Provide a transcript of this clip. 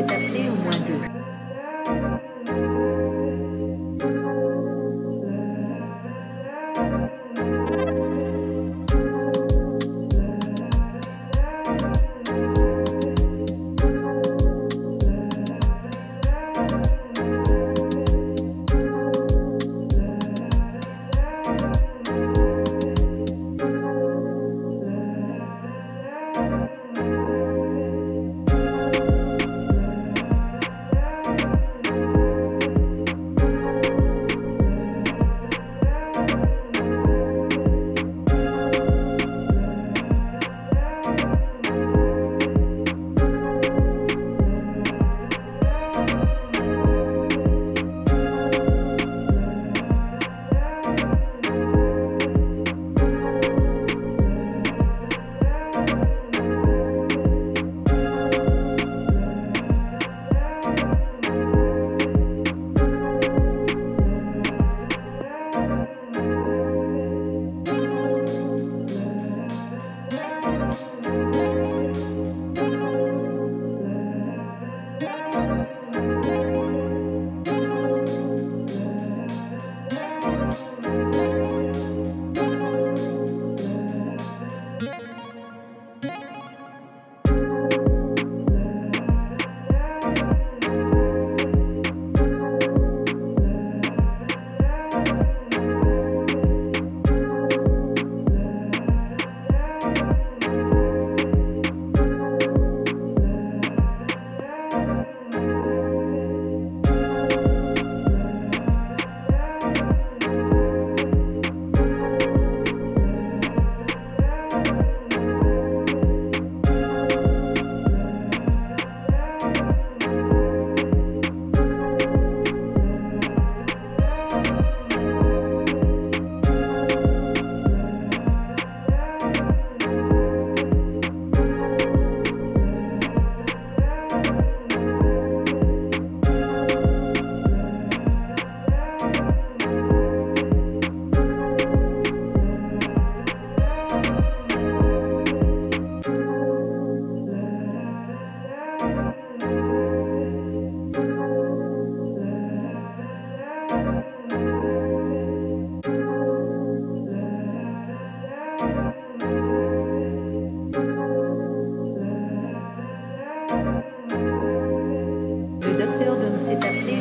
with the Le docteur Dom s'est appelé